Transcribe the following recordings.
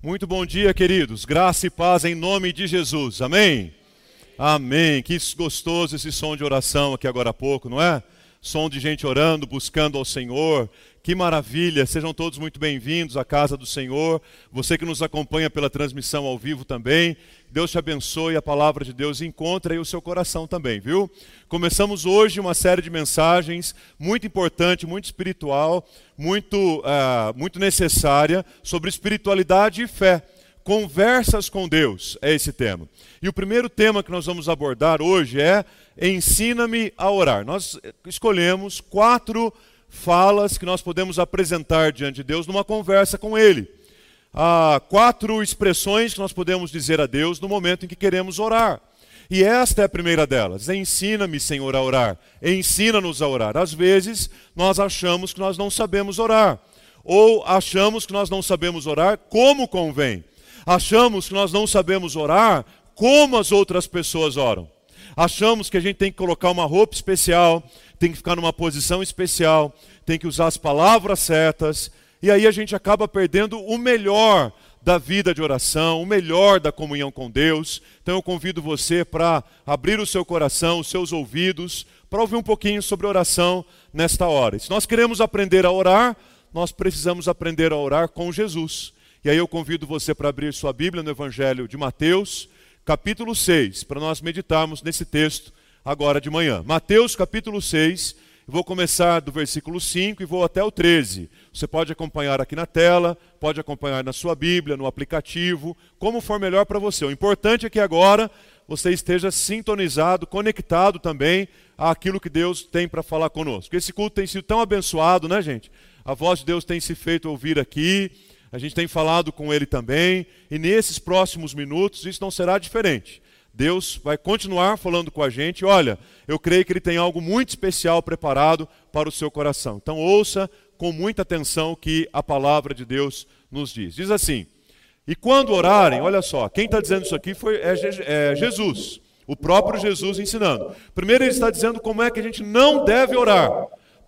Muito bom dia, queridos. Graça e paz em nome de Jesus. Amém? Amém. Que gostoso esse som de oração aqui agora há pouco, não é? Som de gente orando, buscando ao Senhor. Que maravilha. Sejam todos muito bem-vindos à casa do Senhor. Você que nos acompanha pela transmissão ao vivo também. Deus te abençoe, a palavra de Deus encontra aí o seu coração também, viu? Começamos hoje uma série de mensagens muito importante, muito espiritual, muito, uh, muito necessária sobre espiritualidade e fé. Conversas com Deus é esse tema. E o primeiro tema que nós vamos abordar hoje é Ensina-me a orar. Nós escolhemos quatro falas que nós podemos apresentar diante de Deus numa conversa com Ele ah, quatro expressões que nós podemos dizer a Deus no momento em que queremos orar. E esta é a primeira delas. Ensina-me, Senhor, a orar. Ensina-nos a orar. Às vezes, nós achamos que nós não sabemos orar. Ou achamos que nós não sabemos orar como convém. Achamos que nós não sabemos orar como as outras pessoas oram. Achamos que a gente tem que colocar uma roupa especial, tem que ficar numa posição especial, tem que usar as palavras certas, e aí a gente acaba perdendo o melhor da vida de oração, o melhor da comunhão com Deus. Então eu convido você para abrir o seu coração, os seus ouvidos, para ouvir um pouquinho sobre oração nesta hora. E se nós queremos aprender a orar, nós precisamos aprender a orar com Jesus. E aí eu convido você para abrir sua Bíblia no Evangelho de Mateus, capítulo 6, para nós meditarmos nesse texto agora de manhã. Mateus, capítulo 6 vou começar do versículo 5 e vou até o 13. Você pode acompanhar aqui na tela, pode acompanhar na sua Bíblia, no aplicativo, como for melhor para você. O importante é que agora você esteja sintonizado, conectado também àquilo que Deus tem para falar conosco. Esse culto tem sido tão abençoado, né, gente? A voz de Deus tem se feito ouvir aqui, a gente tem falado com Ele também, e nesses próximos minutos isso não será diferente. Deus vai continuar falando com a gente. Olha, eu creio que Ele tem algo muito especial preparado para o seu coração. Então, ouça com muita atenção o que a palavra de Deus nos diz. Diz assim: E quando orarem, olha só, quem está dizendo isso aqui foi, é, é Jesus, o próprio Jesus ensinando. Primeiro, ele está dizendo como é que a gente não deve orar.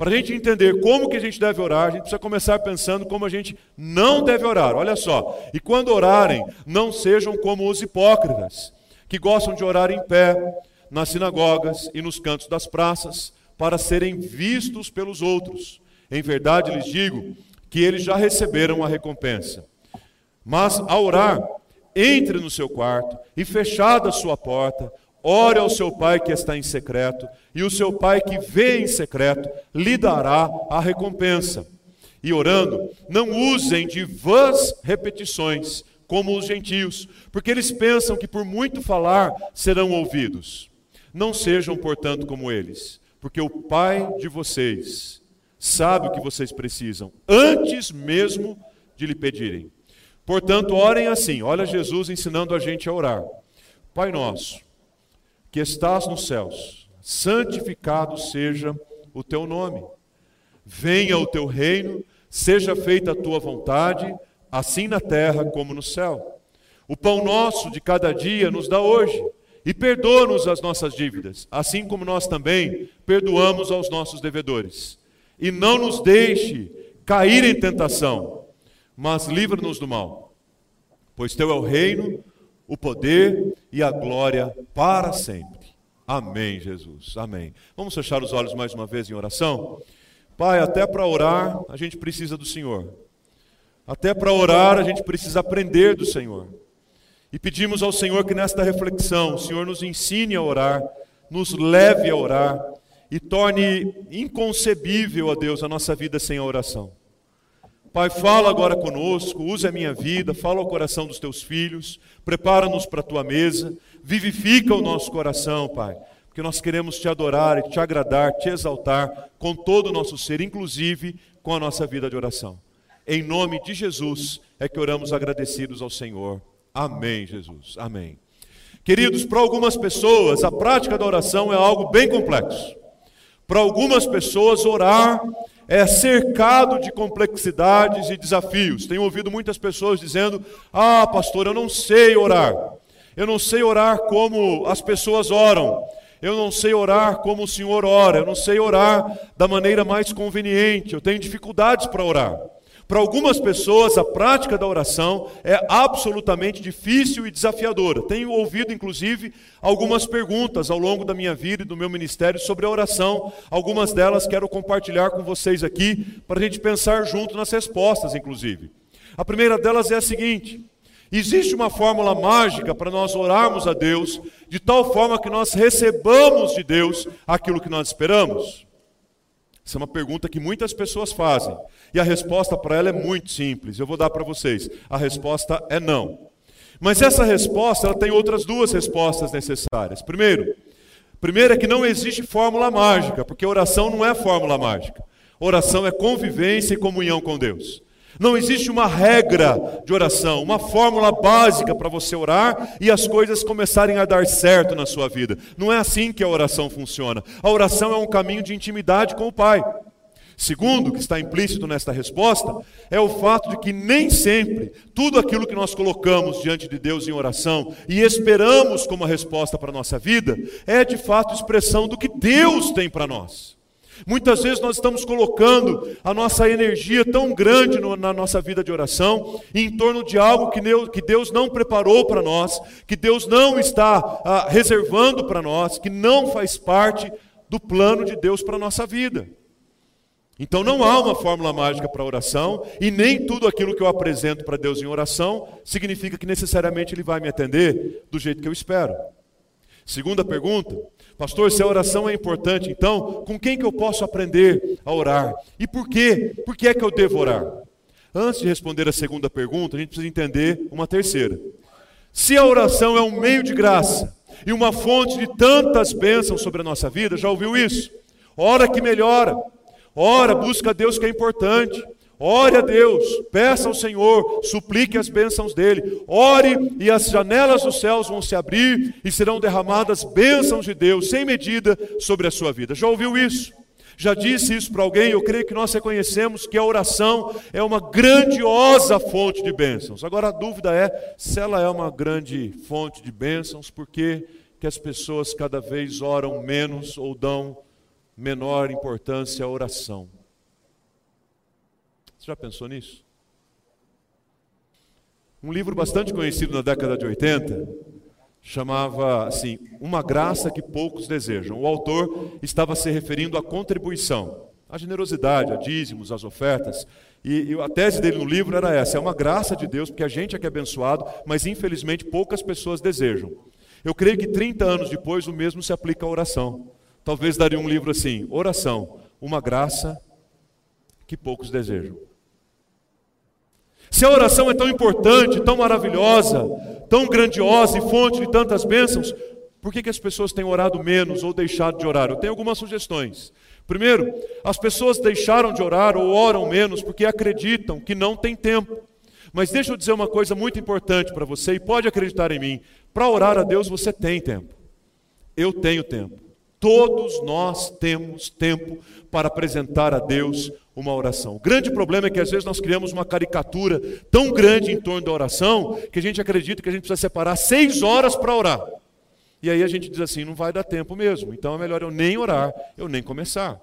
Para a gente entender como que a gente deve orar, a gente precisa começar pensando como a gente não deve orar. Olha só. E quando orarem, não sejam como os hipócritas que gostam de orar em pé nas sinagogas e nos cantos das praças para serem vistos pelos outros. Em verdade lhes digo que eles já receberam a recompensa. Mas ao orar, entre no seu quarto e fechada a sua porta, ore ao seu pai que está em secreto, e o seu pai que vê em secreto lhe dará a recompensa. E orando, não usem de vãs repetições, como os gentios, porque eles pensam que por muito falar serão ouvidos. Não sejam, portanto, como eles, porque o Pai de vocês sabe o que vocês precisam, antes mesmo de lhe pedirem. Portanto, orem assim. Olha Jesus ensinando a gente a orar. Pai nosso, que estás nos céus, santificado seja o teu nome. Venha o teu reino, seja feita a tua vontade assim na terra como no céu. O pão nosso de cada dia nos dá hoje, e perdoa-nos as nossas dívidas, assim como nós também perdoamos aos nossos devedores. E não nos deixe cair em tentação, mas livra-nos do mal. Pois teu é o reino, o poder e a glória para sempre. Amém, Jesus. Amém. Vamos fechar os olhos mais uma vez em oração? Pai, até para orar, a gente precisa do Senhor. Até para orar, a gente precisa aprender do Senhor. E pedimos ao Senhor que nesta reflexão, o Senhor nos ensine a orar, nos leve a orar e torne inconcebível a Deus a nossa vida sem a oração. Pai, fala agora conosco, use a minha vida, fala ao coração dos teus filhos, prepara-nos para a tua mesa, vivifica o nosso coração, Pai, porque nós queremos te adorar e te agradar, te exaltar com todo o nosso ser, inclusive com a nossa vida de oração. Em nome de Jesus é que oramos agradecidos ao Senhor. Amém, Jesus. Amém. Queridos, para algumas pessoas, a prática da oração é algo bem complexo. Para algumas pessoas, orar é cercado de complexidades e desafios. Tenho ouvido muitas pessoas dizendo: Ah, pastor, eu não sei orar. Eu não sei orar como as pessoas oram. Eu não sei orar como o Senhor ora. Eu não sei orar da maneira mais conveniente. Eu tenho dificuldades para orar. Para algumas pessoas, a prática da oração é absolutamente difícil e desafiadora. Tenho ouvido, inclusive, algumas perguntas ao longo da minha vida e do meu ministério sobre a oração. Algumas delas quero compartilhar com vocês aqui, para a gente pensar junto nas respostas, inclusive. A primeira delas é a seguinte: existe uma fórmula mágica para nós orarmos a Deus, de tal forma que nós recebamos de Deus aquilo que nós esperamos? Essa é uma pergunta que muitas pessoas fazem. E a resposta para ela é muito simples. Eu vou dar para vocês. A resposta é não. Mas essa resposta, ela tem outras duas respostas necessárias. Primeiro, primeiro é que não existe fórmula mágica, porque oração não é fórmula mágica. Oração é convivência e comunhão com Deus. Não existe uma regra de oração, uma fórmula básica para você orar e as coisas começarem a dar certo na sua vida. Não é assim que a oração funciona. A oração é um caminho de intimidade com o Pai. Segundo, que está implícito nesta resposta, é o fato de que nem sempre tudo aquilo que nós colocamos diante de Deus em oração e esperamos como a resposta para a nossa vida é de fato expressão do que Deus tem para nós. Muitas vezes nós estamos colocando a nossa energia tão grande no, na nossa vida de oração em torno de algo que Deus, que Deus não preparou para nós, que Deus não está ah, reservando para nós, que não faz parte do plano de Deus para a nossa vida. Então não há uma fórmula mágica para oração, e nem tudo aquilo que eu apresento para Deus em oração significa que necessariamente Ele vai me atender do jeito que eu espero. Segunda pergunta, Pastor, se a oração é importante, então, com quem que eu posso aprender a orar? E por quê? Por que é que eu devo orar? Antes de responder a segunda pergunta, a gente precisa entender uma terceira. Se a oração é um meio de graça e uma fonte de tantas bênçãos sobre a nossa vida, já ouviu isso? Ora que melhora. Ora, busca Deus que é importante. Ore a Deus, peça ao Senhor, suplique as bênçãos dele. Ore e as janelas dos céus vão se abrir e serão derramadas bênçãos de Deus sem medida sobre a sua vida. Já ouviu isso? Já disse isso para alguém? Eu creio que nós reconhecemos que a oração é uma grandiosa fonte de bênçãos. Agora a dúvida é se ela é uma grande fonte de bênçãos, por que as pessoas cada vez oram menos ou dão menor importância à oração? Já pensou nisso? Um livro bastante conhecido na década de 80 chamava assim, Uma Graça que Poucos Desejam. O autor estava se referindo à contribuição, à generosidade, a dízimos, às ofertas. E, a tese dele no livro era essa: é uma graça de Deus, porque a gente é que é abençoado, mas infelizmente poucas pessoas desejam. Eu creio que 30 anos depois o mesmo se aplica à oração. Talvez daria um livro assim: Oração, uma graça que poucos desejam. Se a oração é tão importante, tão maravilhosa, tão grandiosa e fonte de tantas bênçãos, por que, que as pessoas têm orado menos ou deixado de orar? Eu tenho algumas sugestões. Primeiro, as pessoas deixaram de orar ou oram menos porque acreditam que não tem tempo. Mas deixa eu dizer uma coisa muito importante para você, e pode acreditar em mim: para orar a Deus você tem tempo. Eu tenho tempo. Todos nós temos tempo para apresentar a Deus uma oração. O grande problema é que às vezes nós criamos uma caricatura tão grande em torno da oração que a gente acredita que a gente precisa separar seis horas para orar. E aí a gente diz assim: não vai dar tempo mesmo, então é melhor eu nem orar, eu nem começar.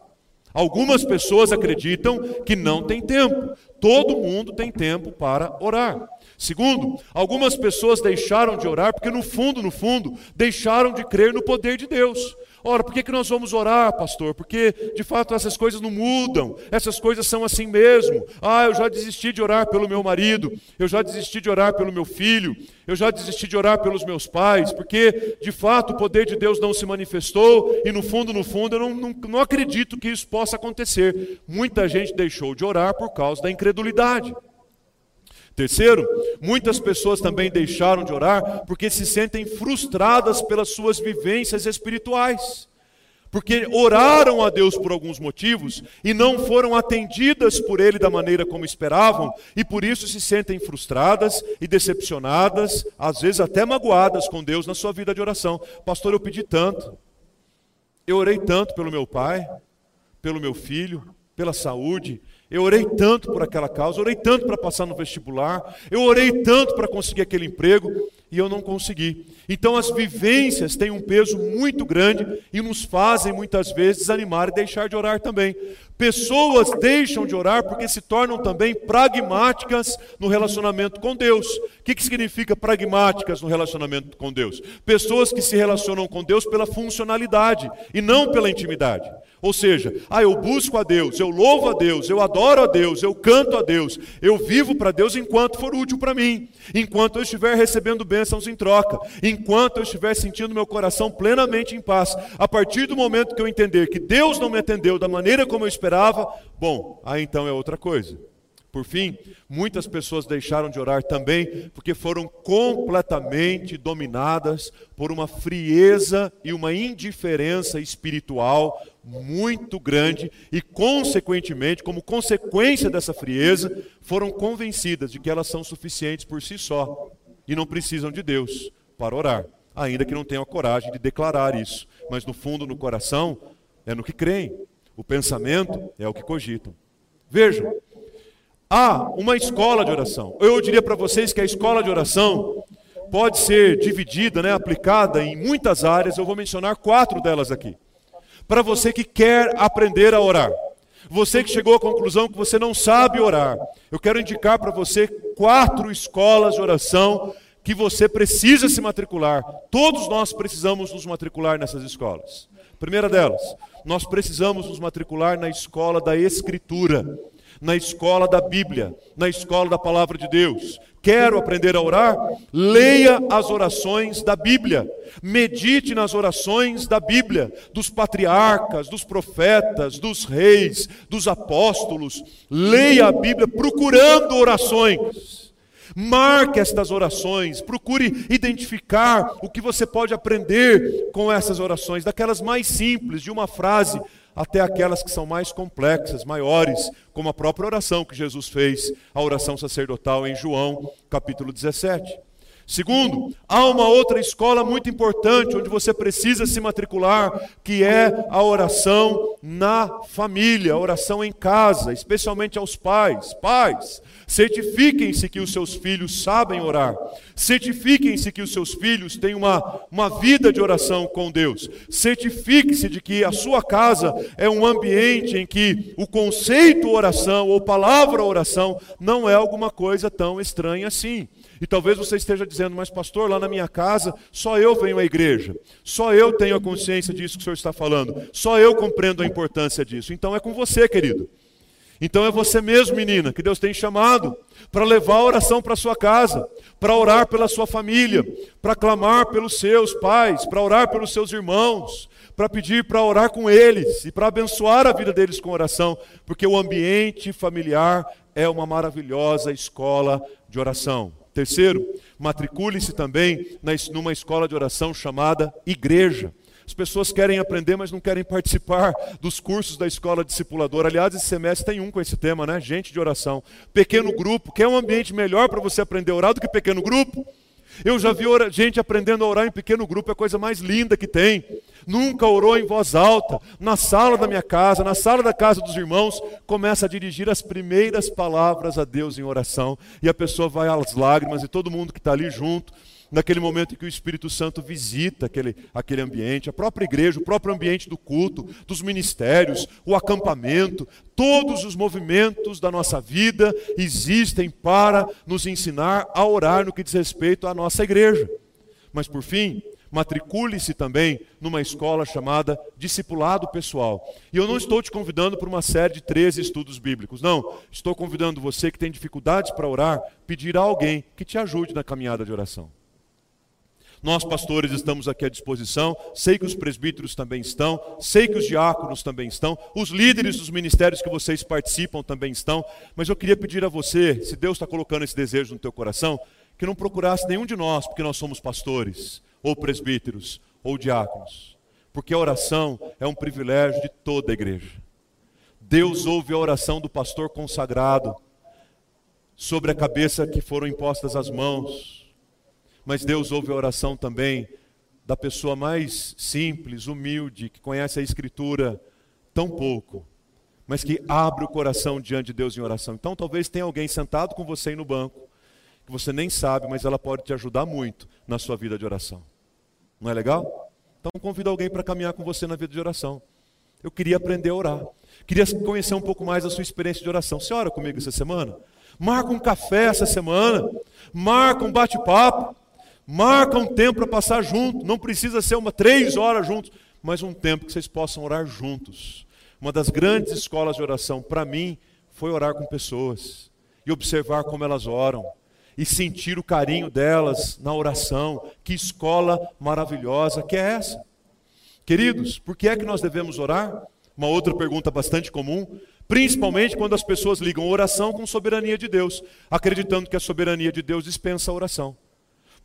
Algumas pessoas acreditam que não tem tempo. Todo mundo tem tempo para orar. Segundo, algumas pessoas deixaram de orar porque, no fundo, no fundo, deixaram de crer no poder de Deus. Ora, por que, que nós vamos orar, pastor? Porque de fato essas coisas não mudam, essas coisas são assim mesmo. Ah, eu já desisti de orar pelo meu marido, eu já desisti de orar pelo meu filho, eu já desisti de orar pelos meus pais, porque de fato o poder de Deus não se manifestou e no fundo, no fundo, eu não, não, não acredito que isso possa acontecer. Muita gente deixou de orar por causa da incredulidade. Terceiro, muitas pessoas também deixaram de orar porque se sentem frustradas pelas suas vivências espirituais. Porque oraram a Deus por alguns motivos e não foram atendidas por Ele da maneira como esperavam, e por isso se sentem frustradas e decepcionadas, às vezes até magoadas com Deus na sua vida de oração. Pastor, eu pedi tanto, eu orei tanto pelo meu pai, pelo meu filho, pela saúde, eu orei tanto por aquela causa, orei tanto para passar no vestibular, eu orei tanto para conseguir aquele emprego e eu não consegui. Então as vivências têm um peso muito grande e nos fazem muitas vezes desanimar e deixar de orar também. Pessoas deixam de orar porque se tornam também pragmáticas no relacionamento com Deus. O que, que significa pragmáticas no relacionamento com Deus? Pessoas que se relacionam com Deus pela funcionalidade e não pela intimidade. Ou seja, ah, eu busco a Deus, eu louvo a Deus, eu adoro a Deus, eu canto a Deus, eu vivo para Deus enquanto for útil para mim, enquanto eu estiver recebendo bênçãos em troca, enquanto eu estiver sentindo meu coração plenamente em paz. A partir do momento que eu entender que Deus não me atendeu da maneira como eu esperava, bom, aí então é outra coisa. Por fim, muitas pessoas deixaram de orar também porque foram completamente dominadas por uma frieza e uma indiferença espiritual muito grande e, consequentemente, como consequência dessa frieza, foram convencidas de que elas são suficientes por si só e não precisam de Deus para orar, ainda que não tenham a coragem de declarar isso, mas no fundo, no coração, é no que creem. O pensamento é o que cogitam. Vejam, há uma escola de oração. Eu diria para vocês que a escola de oração pode ser dividida, né, aplicada em muitas áreas. Eu vou mencionar quatro delas aqui para você que quer aprender a orar. Você que chegou à conclusão que você não sabe orar. Eu quero indicar para você quatro escolas de oração que você precisa se matricular. Todos nós precisamos nos matricular nessas escolas. Primeira delas, nós precisamos nos matricular na escola da Escritura na escola da Bíblia, na escola da palavra de Deus. Quero aprender a orar? Leia as orações da Bíblia. Medite nas orações da Bíblia, dos patriarcas, dos profetas, dos reis, dos apóstolos. Leia a Bíblia procurando orações. Marque estas orações, procure identificar o que você pode aprender com essas orações, daquelas mais simples, de uma frase até aquelas que são mais complexas, maiores, como a própria oração que Jesus fez, a oração sacerdotal em João, capítulo 17. Segundo, há uma outra escola muito importante onde você precisa se matricular, que é a oração na família, a oração em casa, especialmente aos pais. Pais, certifiquem-se que os seus filhos sabem orar, certifiquem-se que os seus filhos têm uma, uma vida de oração com Deus, certifique-se de que a sua casa é um ambiente em que o conceito oração ou palavra oração não é alguma coisa tão estranha assim. E talvez você esteja dizendo, mas pastor, lá na minha casa, só eu venho à igreja, só eu tenho a consciência disso que o senhor está falando, só eu compreendo a importância disso. Então é com você, querido. Então é você mesmo, menina, que Deus tem chamado para levar a oração para sua casa, para orar pela sua família, para clamar pelos seus pais, para orar pelos seus irmãos, para pedir para orar com eles e para abençoar a vida deles com oração, porque o ambiente familiar é uma maravilhosa escola de oração. Terceiro, matricule-se também numa escola de oração chamada igreja. As pessoas querem aprender, mas não querem participar dos cursos da escola discipuladora. Aliás, esse semestre tem um com esse tema, né? Gente de oração. Pequeno grupo. Quer um ambiente melhor para você aprender a orar do que pequeno grupo? Eu já vi gente aprendendo a orar em pequeno grupo, é a coisa mais linda que tem. Nunca orou em voz alta, na sala da minha casa, na sala da casa dos irmãos, começa a dirigir as primeiras palavras a Deus em oração, e a pessoa vai às lágrimas, e todo mundo que está ali junto naquele momento em que o Espírito Santo visita aquele, aquele ambiente, a própria igreja, o próprio ambiente do culto, dos ministérios, o acampamento, todos os movimentos da nossa vida existem para nos ensinar a orar no que diz respeito à nossa igreja. Mas por fim, matricule-se também numa escola chamada Discipulado Pessoal. E eu não estou te convidando para uma série de 13 estudos bíblicos, não. Estou convidando você que tem dificuldades para orar, pedir a alguém que te ajude na caminhada de oração. Nós, pastores, estamos aqui à disposição. Sei que os presbíteros também estão. Sei que os diáconos também estão. Os líderes dos ministérios que vocês participam também estão. Mas eu queria pedir a você, se Deus está colocando esse desejo no teu coração, que não procurasse nenhum de nós, porque nós somos pastores, ou presbíteros, ou diáconos. Porque a oração é um privilégio de toda a igreja. Deus ouve a oração do pastor consagrado sobre a cabeça que foram impostas as mãos mas Deus ouve a oração também da pessoa mais simples, humilde, que conhece a Escritura tão pouco, mas que abre o coração diante de Deus em oração. Então talvez tenha alguém sentado com você aí no banco, que você nem sabe, mas ela pode te ajudar muito na sua vida de oração. Não é legal? Então convida alguém para caminhar com você na vida de oração. Eu queria aprender a orar. Queria conhecer um pouco mais a sua experiência de oração. Você ora comigo essa semana? Marca um café essa semana. Marca um bate-papo. Marca um tempo para passar junto. Não precisa ser uma três horas juntos, mas um tempo que vocês possam orar juntos. Uma das grandes escolas de oração para mim foi orar com pessoas e observar como elas oram e sentir o carinho delas na oração. Que escola maravilhosa que é essa? Queridos, por que é que nós devemos orar? Uma outra pergunta bastante comum, principalmente quando as pessoas ligam oração com soberania de Deus, acreditando que a soberania de Deus dispensa a oração.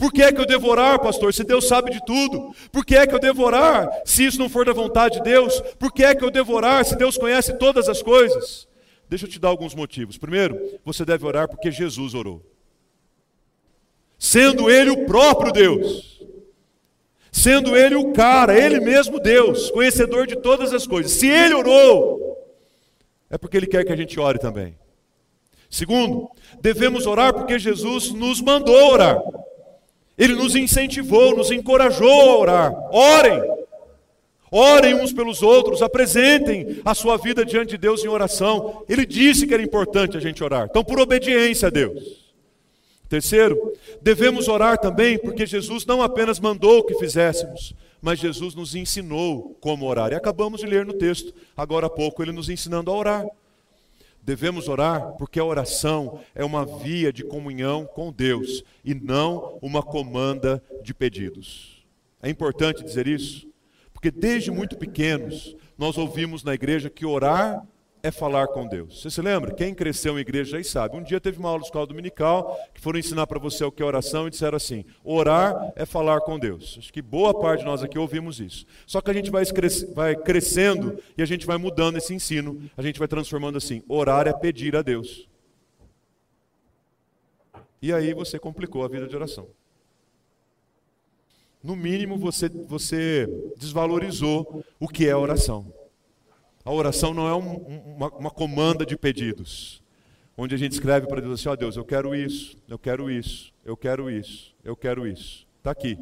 Por que é que eu devo orar, pastor, se Deus sabe de tudo? Por que é que eu devo orar se isso não for da vontade de Deus? Por que é que eu devo orar se Deus conhece todas as coisas? Deixa eu te dar alguns motivos. Primeiro, você deve orar porque Jesus orou. Sendo Ele o próprio Deus. Sendo Ele o cara, Ele mesmo Deus, conhecedor de todas as coisas. Se Ele orou, é porque Ele quer que a gente ore também. Segundo, devemos orar porque Jesus nos mandou orar. Ele nos incentivou, nos encorajou a orar. Orem. Orem uns pelos outros, apresentem a sua vida diante de Deus em oração. Ele disse que era importante a gente orar. Então, por obediência a Deus. Terceiro, devemos orar também porque Jesus não apenas mandou que fizéssemos, mas Jesus nos ensinou como orar. E acabamos de ler no texto, agora há pouco, ele nos ensinando a orar. Devemos orar porque a oração é uma via de comunhão com Deus e não uma comanda de pedidos. É importante dizer isso, porque desde muito pequenos nós ouvimos na igreja que orar é falar com Deus. Você se lembra? Quem cresceu em igreja aí sabe. Um dia teve uma aula de escola dominical que foram ensinar para você o que é oração e disseram assim: orar é falar com Deus. Acho que boa parte de nós aqui ouvimos isso. Só que a gente vai, vai crescendo e a gente vai mudando esse ensino. A gente vai transformando assim: orar é pedir a Deus. E aí você complicou a vida de oração. No mínimo você, você desvalorizou o que é oração. A oração não é um, uma, uma, comanda de pedidos, onde a gente escreve para Deus assim: ó oh, Deus, eu quero isso, eu quero isso, eu quero isso, eu quero isso. Está aqui.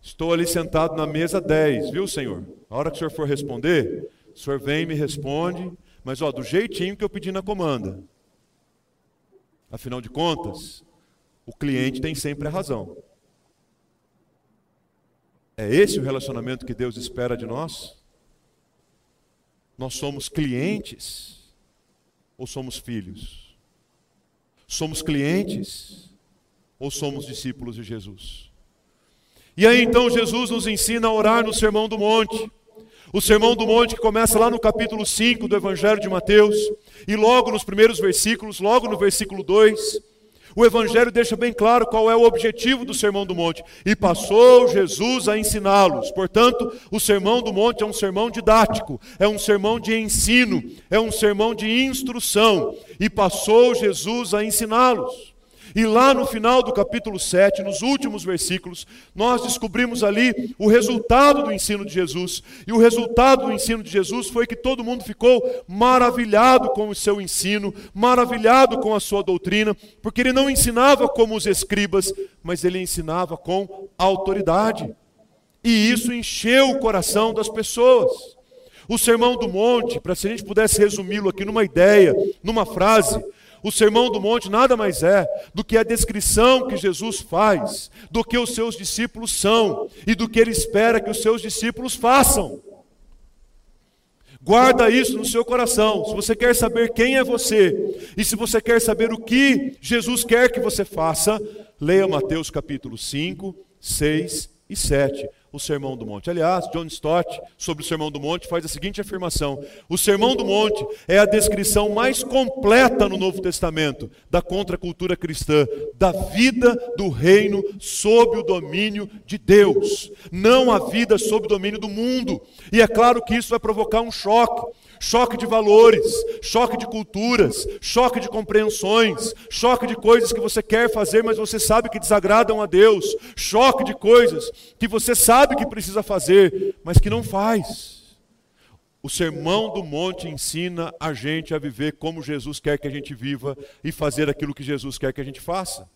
Estou ali sentado na mesa 10, viu, Senhor? A hora que o Senhor for responder, o Senhor vem e me responde, mas ó, do jeitinho que eu pedi na comanda. Afinal de contas, o cliente tem sempre a razão. É esse o relacionamento que Deus espera de nós? Nós somos clientes ou somos filhos? Somos clientes ou somos discípulos de Jesus? E aí então Jesus nos ensina a orar no Sermão do Monte. O Sermão do Monte que começa lá no capítulo 5 do Evangelho de Mateus, e logo nos primeiros versículos, logo no versículo 2, o Evangelho deixa bem claro qual é o objetivo do Sermão do Monte. E passou Jesus a ensiná-los. Portanto, o Sermão do Monte é um sermão didático, é um sermão de ensino, é um sermão de instrução. E passou Jesus a ensiná-los. E lá no final do capítulo 7, nos últimos versículos, nós descobrimos ali o resultado do ensino de Jesus. E o resultado do ensino de Jesus foi que todo mundo ficou maravilhado com o seu ensino, maravilhado com a sua doutrina, porque ele não ensinava como os escribas, mas ele ensinava com autoridade. E isso encheu o coração das pessoas. O Sermão do Monte, para se a gente pudesse resumi-lo aqui numa ideia, numa frase, o Sermão do Monte nada mais é do que a descrição que Jesus faz do que os seus discípulos são e do que ele espera que os seus discípulos façam. Guarda isso no seu coração. Se você quer saber quem é você e se você quer saber o que Jesus quer que você faça, leia Mateus capítulo 5, 6 e 7 o Sermão do Monte. Aliás, John Stott, sobre o Sermão do Monte, faz a seguinte afirmação: O Sermão do Monte é a descrição mais completa no Novo Testamento da contracultura cristã, da vida do reino sob o domínio de Deus, não a vida sob o domínio do mundo. E é claro que isso vai provocar um choque choque de valores, choque de culturas, choque de compreensões, choque de coisas que você quer fazer, mas você sabe que desagradam a Deus, choque de coisas que você sabe que precisa fazer, mas que não faz. O Sermão do Monte ensina a gente a viver como Jesus quer que a gente viva e fazer aquilo que Jesus quer que a gente faça.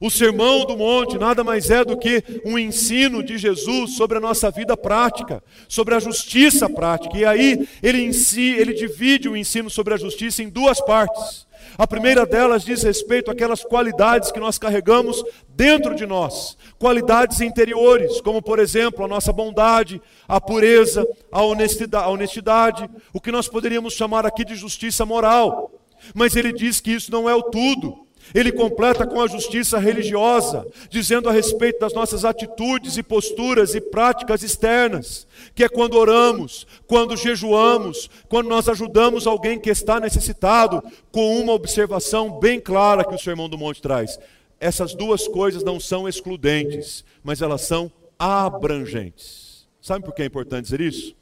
O sermão do monte nada mais é do que um ensino de Jesus sobre a nossa vida prática, sobre a justiça prática. E aí ele, em si, ele divide o ensino sobre a justiça em duas partes. A primeira delas diz respeito àquelas qualidades que nós carregamos dentro de nós, qualidades interiores, como por exemplo a nossa bondade, a pureza, a honestidade, a honestidade, o que nós poderíamos chamar aqui de justiça moral. Mas ele diz que isso não é o tudo. Ele completa com a justiça religiosa, dizendo a respeito das nossas atitudes e posturas e práticas externas, que é quando oramos, quando jejuamos, quando nós ajudamos alguém que está necessitado, com uma observação bem clara que o Sermão do Monte traz. Essas duas coisas não são excludentes, mas elas são abrangentes. Sabe por que é importante dizer isso?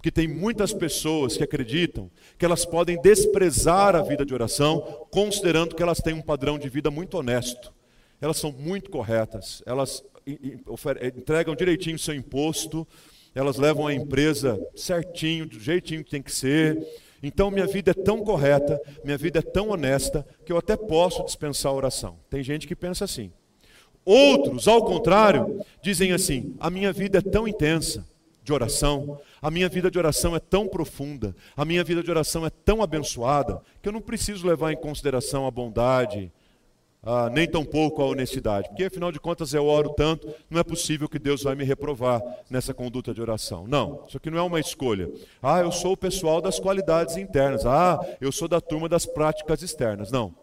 Porque tem muitas pessoas que acreditam que elas podem desprezar a vida de oração, considerando que elas têm um padrão de vida muito honesto. Elas são muito corretas, elas entregam direitinho o seu imposto, elas levam a empresa certinho, do jeitinho que tem que ser. Então minha vida é tão correta, minha vida é tão honesta, que eu até posso dispensar a oração. Tem gente que pensa assim. Outros, ao contrário, dizem assim: a minha vida é tão intensa, de oração, a minha vida de oração é tão profunda, a minha vida de oração é tão abençoada, que eu não preciso levar em consideração a bondade, ah, nem tampouco a honestidade, porque afinal de contas eu oro tanto, não é possível que Deus vai me reprovar nessa conduta de oração. Não, isso aqui não é uma escolha. Ah, eu sou o pessoal das qualidades internas, ah, eu sou da turma das práticas externas. Não.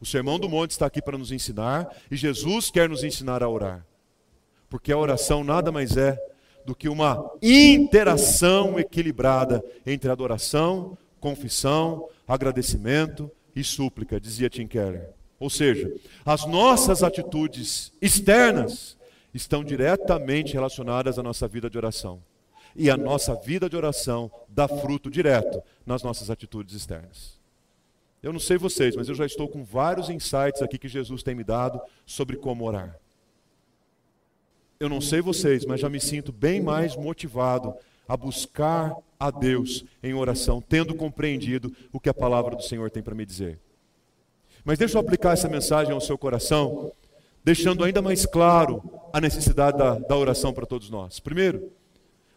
O Sermão do Monte está aqui para nos ensinar e Jesus quer nos ensinar a orar. Porque a oração nada mais é do que uma interação equilibrada entre adoração, confissão, agradecimento e súplica, dizia Tim Keller. Ou seja, as nossas atitudes externas estão diretamente relacionadas à nossa vida de oração. E a nossa vida de oração dá fruto direto nas nossas atitudes externas. Eu não sei vocês, mas eu já estou com vários insights aqui que Jesus tem me dado sobre como orar. Eu não sei vocês, mas já me sinto bem mais motivado a buscar a Deus em oração, tendo compreendido o que a palavra do Senhor tem para me dizer. Mas deixa eu aplicar essa mensagem ao seu coração, deixando ainda mais claro a necessidade da, da oração para todos nós. Primeiro,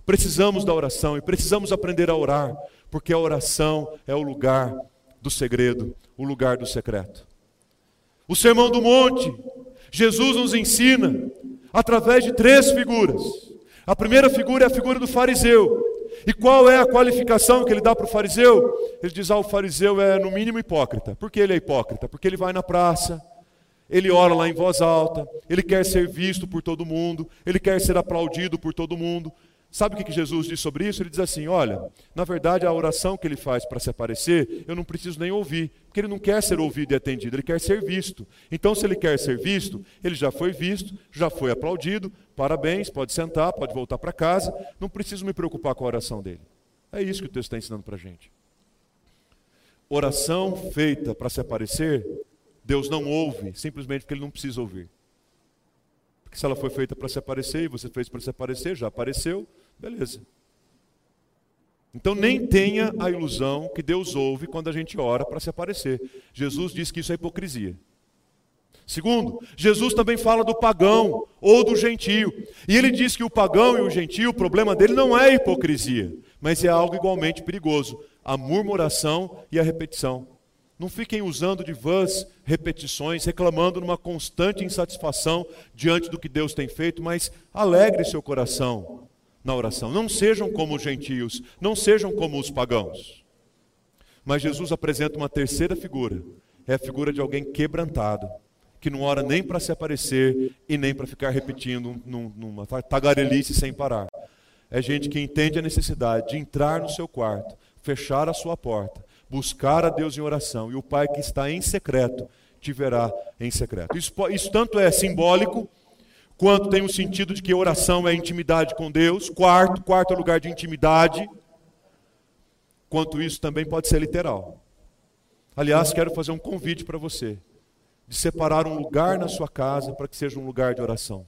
precisamos da oração e precisamos aprender a orar, porque a oração é o lugar do segredo, o lugar do secreto. O Sermão do Monte, Jesus nos ensina através de três figuras. A primeira figura é a figura do fariseu. E qual é a qualificação que ele dá para o fariseu? Ele diz: ah, o fariseu é no mínimo hipócrita. Por que ele é hipócrita? Porque ele vai na praça, ele ora lá em voz alta, ele quer ser visto por todo mundo, ele quer ser aplaudido por todo mundo. Sabe o que Jesus diz sobre isso? Ele diz assim: olha, na verdade a oração que ele faz para se aparecer, eu não preciso nem ouvir, porque ele não quer ser ouvido e atendido, ele quer ser visto. Então, se ele quer ser visto, ele já foi visto, já foi aplaudido, parabéns, pode sentar, pode voltar para casa, não preciso me preocupar com a oração dele. É isso que o texto está ensinando para a gente. Oração feita para se aparecer, Deus não ouve, simplesmente porque ele não precisa ouvir. Porque se ela foi feita para se aparecer e você fez para se aparecer, já apareceu, Beleza. Então nem tenha a ilusão que Deus ouve quando a gente ora para se aparecer. Jesus diz que isso é hipocrisia. Segundo, Jesus também fala do pagão ou do gentio. E ele diz que o pagão e o gentio, o problema dele não é hipocrisia, mas é algo igualmente perigoso: a murmuração e a repetição. Não fiquem usando de vãs repetições, reclamando numa constante insatisfação diante do que Deus tem feito, mas alegre seu coração na oração. Não sejam como os gentios, não sejam como os pagãos. Mas Jesus apresenta uma terceira figura. É a figura de alguém quebrantado, que não ora nem para se aparecer e nem para ficar repetindo numa tagarelice sem parar. É gente que entende a necessidade de entrar no seu quarto, fechar a sua porta, buscar a Deus em oração, e o Pai que está em secreto te verá em secreto. Isso, isso tanto é simbólico quanto tem o sentido de que oração é intimidade com Deus. Quarto, quarto é lugar de intimidade. Quanto isso também pode ser literal. Aliás, quero fazer um convite para você de separar um lugar na sua casa para que seja um lugar de oração.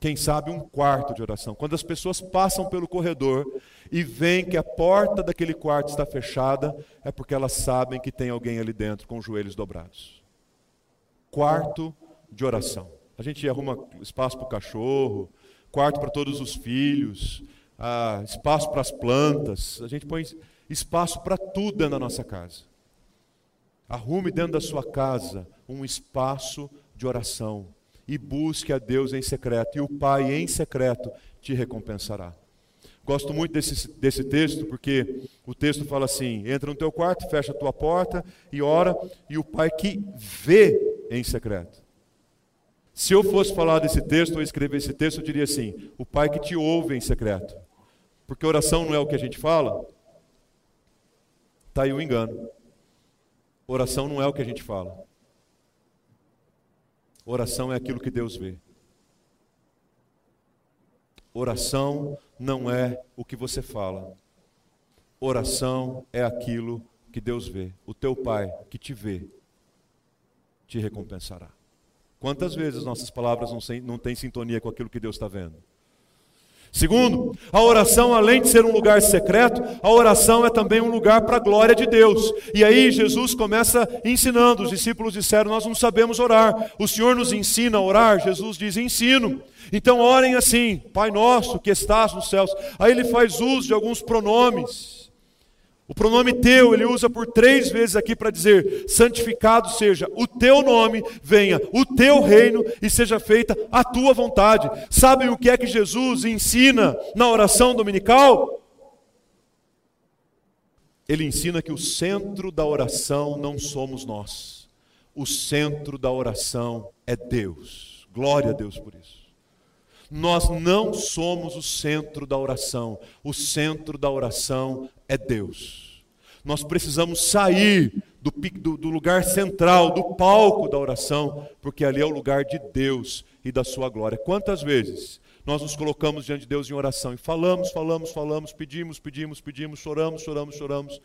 Quem sabe um quarto de oração. Quando as pessoas passam pelo corredor e veem que a porta daquele quarto está fechada, é porque elas sabem que tem alguém ali dentro com os joelhos dobrados. Quarto de oração. A gente arruma espaço para o cachorro, quarto para todos os filhos, ah, espaço para as plantas, a gente põe espaço para tudo da nossa casa. Arrume dentro da sua casa um espaço de oração e busque a Deus em secreto, e o Pai em secreto te recompensará. Gosto muito desse, desse texto, porque o texto fala assim: entra no teu quarto, fecha a tua porta e ora, e o Pai que vê em secreto. Se eu fosse falar desse texto ou escrever esse texto, eu diria assim: o Pai que te ouve em secreto. Porque oração não é o que a gente fala. Está aí o engano. Oração não é o que a gente fala. Oração é aquilo que Deus vê. Oração não é o que você fala. Oração é aquilo que Deus vê. O teu Pai que te vê, te recompensará. Quantas vezes nossas palavras não, têm sintonia com aquilo que Deus está vendo? Segundo, a oração, além de ser um lugar secreto, a oração é também um lugar para a glória de Deus. E aí Jesus começa ensinando. Os discípulos disseram: Nós não sabemos orar. O Senhor nos ensina a orar. Jesus diz: Ensino. Então orem assim: Pai nosso que estás nos céus. Aí ele faz uso de alguns pronomes. O pronome teu ele usa por três vezes aqui para dizer: santificado seja o teu nome, venha o teu reino e seja feita a tua vontade. Sabem o que é que Jesus ensina na oração dominical? Ele ensina que o centro da oração não somos nós, o centro da oração é Deus. Glória a Deus por isso. Nós não somos o centro da oração, o centro da oração é Deus. Nós precisamos sair do, do, do, lugar central, do palco da oração, porque ali é o lugar de Deus e da sua glória. Quantas vezes nós nos colocamos diante de Deus em oração e falamos, falamos, falamos, pedimos, pedimos, pedimos, choramos, choramos, choramos,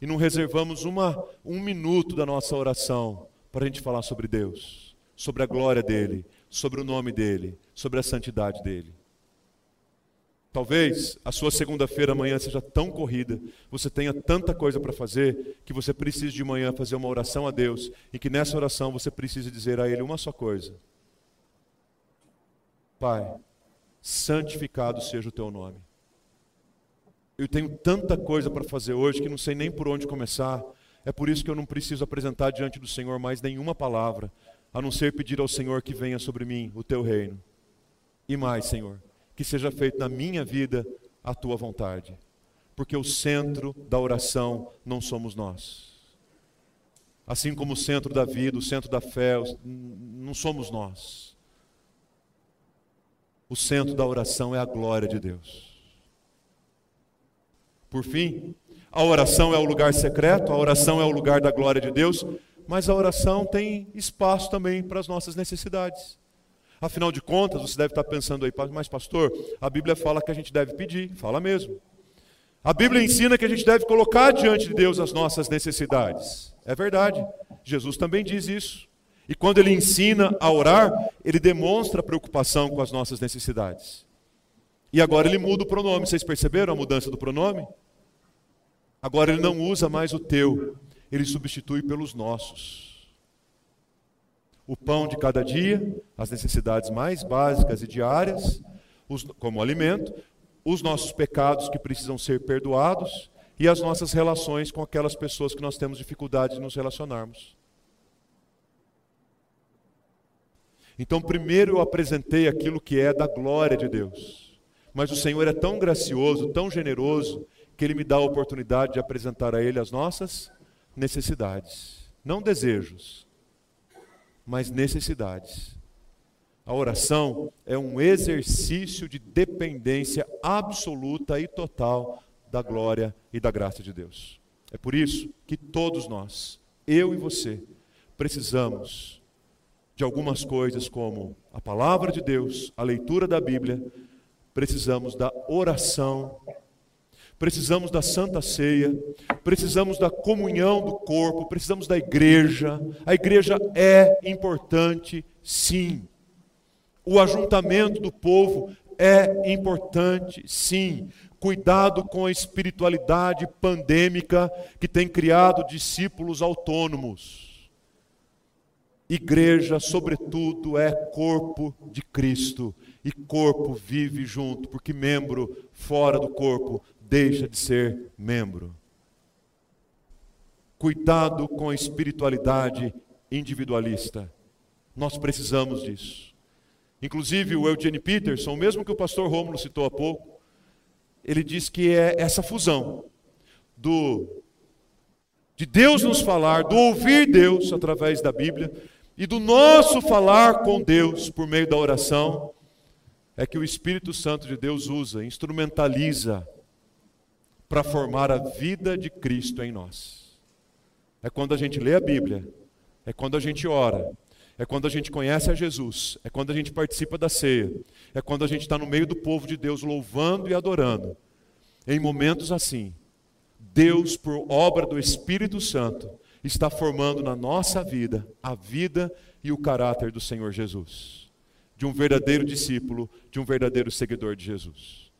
e não reservamos uma, um minuto da nossa oração para a gente falar sobre Deus, sobre a glória dEle, sobre o nome dele, sobre a santidade dele. Talvez a sua segunda-feira amanhã seja tão corrida, você tenha tanta coisa para fazer, que você precise de manhã fazer uma oração a Deus, e que nessa oração você precise dizer a Ele uma só coisa: Pai, santificado seja o teu nome. Eu tenho tanta coisa para fazer hoje que não sei nem por onde começar. É por isso que eu não preciso apresentar diante do Senhor mais nenhuma palavra a não ser pedir ao Senhor que venha sobre mim o teu reino. E mais, Senhor, que seja feito na minha vida a tua vontade. Porque o centro da oração não somos nós. Assim como o centro da vida, o centro da fé, não somos nós. O centro da oração é a glória de Deus. Por fim, a oração é o lugar secreto, a oração é o lugar da glória de Deus mas a oração tem espaço também para as nossas necessidades. Afinal de contas, você deve estar pensando aí, mas pastor, a Bíblia fala que a gente deve pedir, fala mesmo. A Bíblia ensina que a gente deve colocar diante de Deus as nossas necessidades. É verdade. Jesus também diz isso. E quando ele ensina a orar, ele demonstra preocupação com as nossas necessidades. E agora ele muda o pronome. Vocês perceberam a mudança do pronome? Agora ele não usa mais o teu, ele substitui pelos nossos. O pão de cada dia, as necessidades mais básicas e diárias, os, como alimento, os nossos pecados que precisam ser perdoados e as nossas relações com aquelas pessoas que nós temos dificuldade de nos relacionarmos. Então, primeiro eu apresentei aquilo que é da glória de Deus. Mas o Senhor é tão gracioso, tão generoso, que Ele me dá a oportunidade de apresentar a Ele as nossas necessidades. Não desejos, mas necessidades. A oração é um exercício de dependência absoluta e total da glória e da graça de Deus. É por isso que todos nós, eu e você, precisamos de algumas coisas como a palavra de Deus, a leitura da Bíblia, precisamos da oração precisamos da santa ceia, precisamos da comunhão do corpo, precisamos da igreja. A igreja é importante, sim. O ajuntamento do povo é importante, sim. Cuidado com a espiritualidade pandêmica que tem criado discípulos autônomos. Igreja, sobretudo, é corpo de Cristo. E corpo vive junto, porque membro fora do corpo deixa de ser membro. Cuidado com a espiritualidade individualista. Nós precisamos disso. Inclusive, o Eugene Peterson, mesmo que o pastor Rômulo citou há pouco, ele diz que é essa fusão do de Deus nos falar, do ouvir Deus através da Bíblia e do nosso falar com Deus por meio da oração, é que o Espírito Santo de Deus usa, instrumentaliza para formar a vida de Cristo em nós. É quando a gente lê a Bíblia, é quando a gente ora, é quando a gente conhece a Jesus, é quando a gente participa da ceia, é quando a gente está no meio do povo de Deus louvando e adorando. Em momentos assim, Deus, por obra do Espírito Santo, está formando na nossa vida a vida e o caráter do Senhor Jesus, de um verdadeiro discípulo, de um verdadeiro seguidor de Jesus.